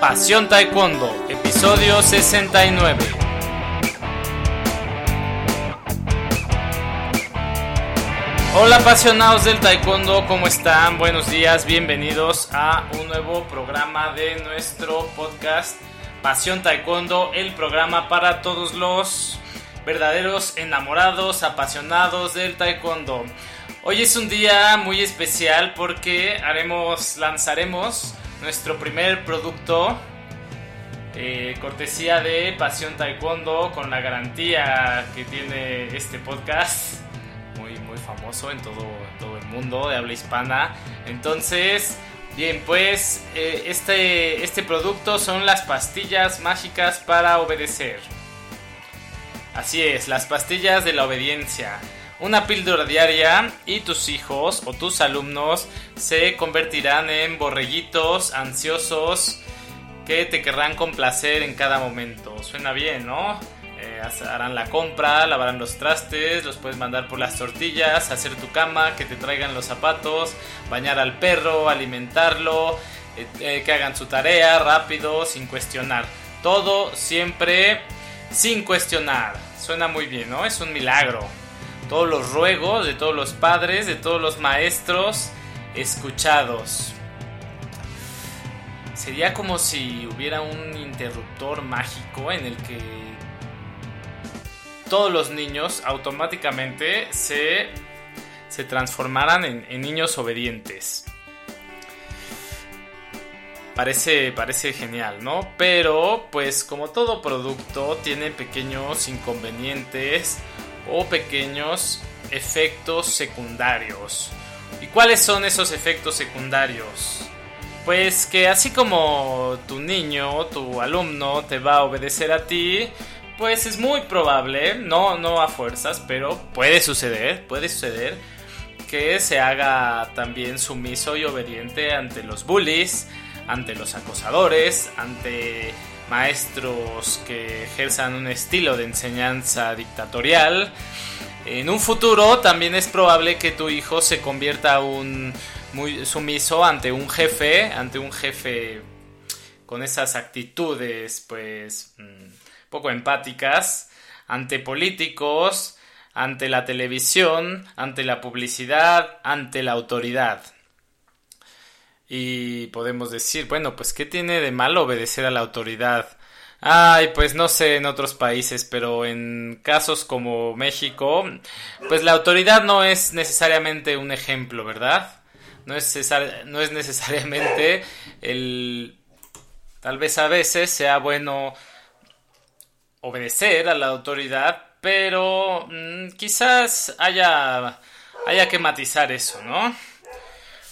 Pasión Taekwondo, episodio 69. Hola apasionados del Taekwondo, ¿cómo están? Buenos días, bienvenidos a un nuevo programa de nuestro podcast Pasión Taekwondo, el programa para todos los verdaderos enamorados, apasionados del Taekwondo. Hoy es un día muy especial porque haremos, lanzaremos nuestro primer producto eh, cortesía de Pasión Taekwondo con la garantía que tiene este podcast. Muy muy famoso en todo, todo el mundo de habla hispana. Entonces bien pues eh, este, este producto son las pastillas mágicas para obedecer. Así es las pastillas de la obediencia una píldora diaria y tus hijos o tus alumnos se convertirán en borreguitos ansiosos que te querrán complacer en cada momento. Suena bien, ¿no? Eh, harán la compra, lavarán los trastes, los puedes mandar por las tortillas, hacer tu cama, que te traigan los zapatos, bañar al perro, alimentarlo, eh, eh, que hagan su tarea rápido, sin cuestionar. Todo siempre sin cuestionar. Suena muy bien, ¿no? Es un milagro todos los ruegos de todos los padres, de todos los maestros escuchados. Sería como si hubiera un interruptor mágico en el que todos los niños automáticamente se, se transformaran en, en niños obedientes. Parece, parece genial, ¿no? Pero, pues como todo producto, tiene pequeños inconvenientes o pequeños efectos secundarios. ¿Y cuáles son esos efectos secundarios? Pues que así como tu niño, tu alumno te va a obedecer a ti, pues es muy probable, no, no a fuerzas, pero puede suceder, puede suceder que se haga también sumiso y obediente ante los bullies, ante los acosadores, ante maestros que ejerzan un estilo de enseñanza dictatorial. En un futuro también es probable que tu hijo se convierta un muy sumiso ante un jefe, ante un jefe con esas actitudes pues mm, poco empáticas, ante políticos, ante la televisión, ante la publicidad, ante la autoridad. Y podemos decir, bueno, pues ¿qué tiene de malo obedecer a la autoridad? Ay, pues no sé en otros países, pero en casos como México, pues la autoridad no es necesariamente un ejemplo, ¿verdad? No es, no es necesariamente el... Tal vez a veces sea bueno obedecer a la autoridad, pero mm, quizás haya, haya que matizar eso, ¿no?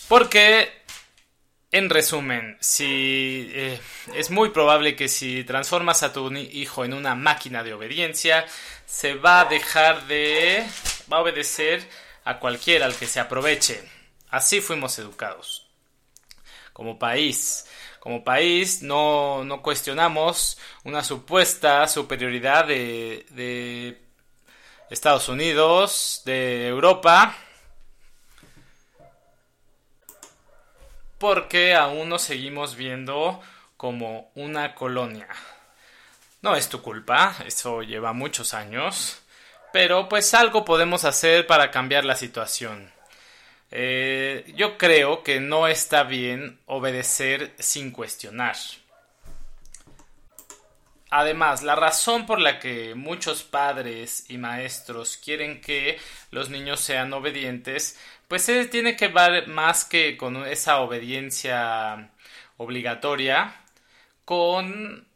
Porque en resumen, si eh, es muy probable que si transformas a tu hijo en una máquina de obediencia, se va a dejar de va a obedecer a cualquiera al que se aproveche. Así fuimos educados. Como país, como país no, no cuestionamos una supuesta superioridad de, de Estados Unidos, de Europa, porque aún nos seguimos viendo como una colonia. No es tu culpa, eso lleva muchos años, pero pues algo podemos hacer para cambiar la situación. Eh, yo creo que no está bien obedecer sin cuestionar. Además, la razón por la que muchos padres y maestros quieren que los niños sean obedientes pues tiene que ver más que con esa obediencia obligatoria con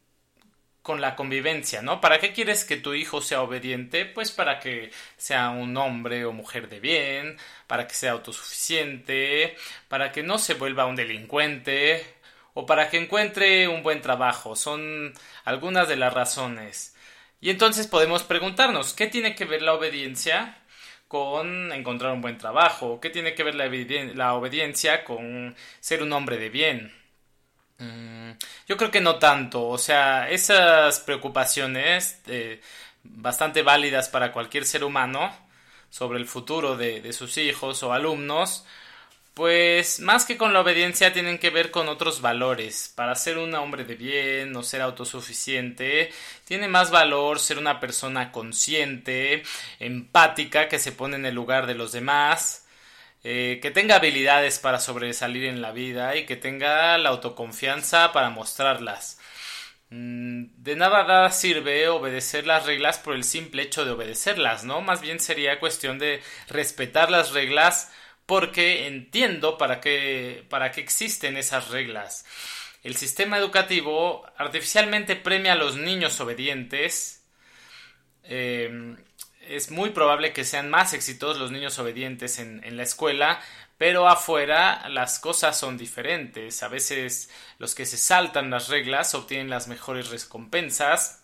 con la convivencia, ¿no? ¿Para qué quieres que tu hijo sea obediente? Pues para que sea un hombre o mujer de bien, para que sea autosuficiente, para que no se vuelva un delincuente o para que encuentre un buen trabajo. Son algunas de las razones. Y entonces podemos preguntarnos, ¿qué tiene que ver la obediencia con encontrar un buen trabajo? ¿Qué tiene que ver la, obediencia con ser un hombre de bien? Mm, yo creo que no tanto. O sea, esas preocupaciones eh, bastante válidas para cualquier ser humano sobre el futuro de, sus hijos o alumnos, pues más que con la obediencia tienen que ver con otros valores. Para ser un hombre de bien o ser autosuficiente, tiene más valor ser una persona consciente, empática, que se pone en el lugar de los demás, eh, que tenga habilidades para sobresalir en la vida y que tenga la autoconfianza para mostrarlas. Mm, de nada sirve obedecer las reglas por el simple hecho de obedecerlas, ¿no? Más bien sería cuestión de respetar las reglas porque entiendo para qué, para qué existen esas reglas. El sistema educativo artificialmente premia a los niños obedientes. Em, es muy probable que sean más exitosos los niños obedientes en, en la escuela, pero afuera las cosas son diferentes. A veces los que se saltan las reglas obtienen las mejores recompensas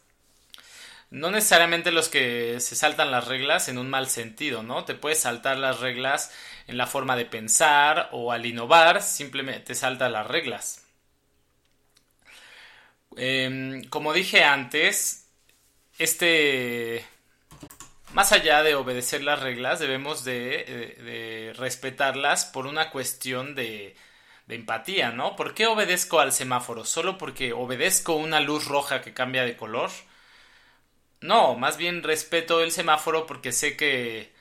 no necesariamente los que se saltan las reglas en un mal sentido, ¿no? Te puedes saltar las reglas en la forma de pensar o al innovar simplemente te saltas las reglas. Em, como dije antes, este... Más allá de obedecer las reglas, debemos de, respetarlas por una cuestión de, de empatía, ¿no? ¿Por qué obedezco al semáforo? ¿Solo porque obedezco una luz roja que cambia de color? No, más bien respeto el semáforo porque sé que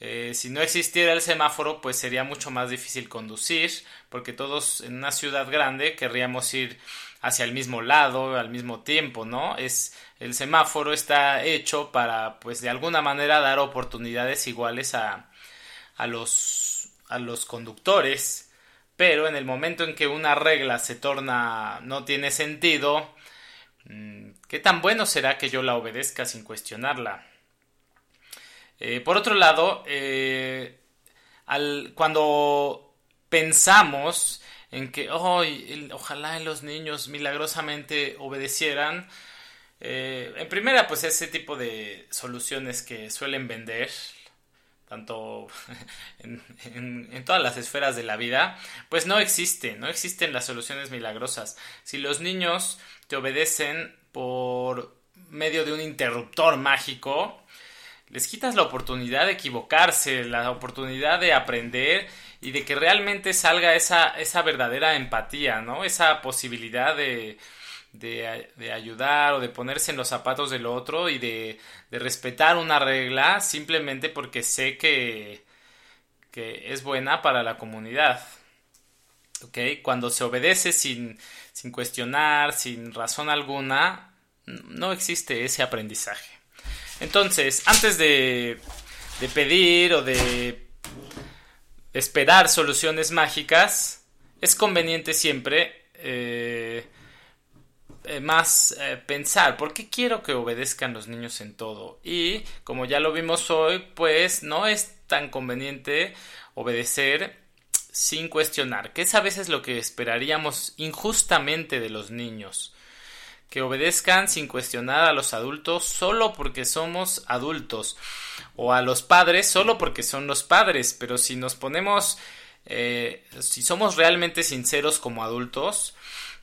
eh, si no existiera el semáforo pues sería mucho más difícil conducir porque todos en una ciudad grande querríamos ir hacia el mismo lado al mismo tiempo, ¿no? Es el semáforo está hecho para pues de alguna manera dar oportunidades iguales a, a los a los conductores, pero en el momento en que una regla se torna no tiene sentido, ¿Qué tan bueno será que yo la obedezca sin cuestionarla? Eh, por otro lado, eh, cuando pensamos en que ojalá los niños milagrosamente obedecieran, eh, en primera, pues ese tipo de soluciones que suelen vender, tanto en, en, todas las esferas de la vida, pues no existen, no existen las soluciones milagrosas. Si los niños te obedecen por medio de un interruptor mágico, les quitas la oportunidad de equivocarse, la oportunidad de aprender y de que realmente salga esa, esa verdadera empatía, ¿no? Esa posibilidad de, de, ayudar o de ponerse en los zapatos del otro y de, de respetar una regla simplemente porque sé que, que es buena para la comunidad. ¿Ok? Cuando se obedece sin, sin cuestionar, sin razón alguna, no existe ese aprendizaje. Entonces, antes de, de pedir o de esperar soluciones mágicas, es conveniente siempre eh, eh, más eh, pensar, ¿por qué quiero que obedezcan los niños en todo? Y como ya lo vimos hoy, pues no es tan conveniente obedecer sin cuestionar, que es a veces lo que esperaríamos injustamente de los niños, que obedezcan sin cuestionar a los adultos solo porque somos adultos, o a los padres solo porque son los padres, pero si nos ponemos, eh, si somos realmente sinceros como adultos,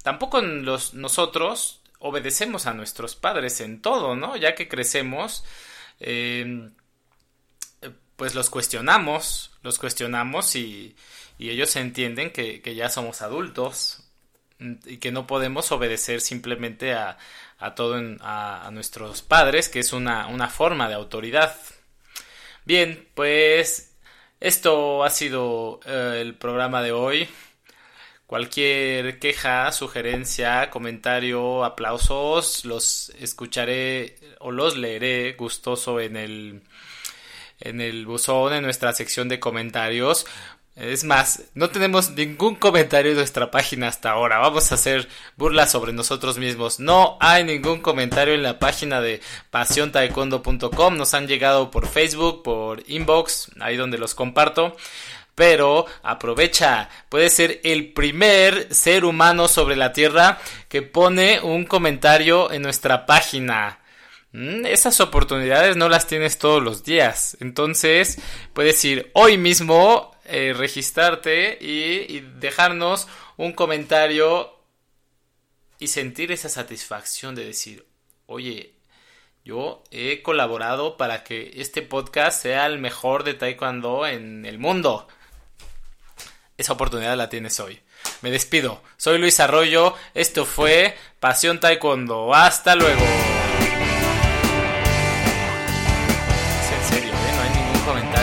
tampoco nosotros obedecemos a nuestros padres en todo, ¿no? Ya que crecemos, eh, pues los cuestionamos, los cuestionamos y, ellos entienden que, ya somos adultos y que no podemos obedecer simplemente a, a todo a, nuestros padres, que es una, una forma de autoridad. Bien, pues esto ha sido eh, el programa de hoy. Cualquier queja, sugerencia, comentario, aplausos, los escucharé o los leeré gustoso en el en el buzón, en nuestra sección de comentarios. Es más, no tenemos ningún comentario en nuestra página hasta ahora. Vamos a hacer burlas sobre nosotros mismos. No hay ningún comentario en la página de pasiontaekwondo.com. Nos han llegado por Facebook, por inbox, ahí donde los comparto. Pero aprovecha, puede ser el primer ser humano sobre la Tierra que pone un comentario en nuestra página. Mm, esas oportunidades no las tienes todos los días. Entonces, puedes ir hoy mismo eh, registrarte y, dejarnos un comentario y sentir esa satisfacción de decir, oye, yo he colaborado para que este podcast sea el mejor de Taekwondo en el mundo. Esa oportunidad la tienes hoy. Me despido. Soy Luis Arroyo. Esto fue Pasión Taekwondo. Hasta luego. En serio, ¿eh? no hay ningún comentario.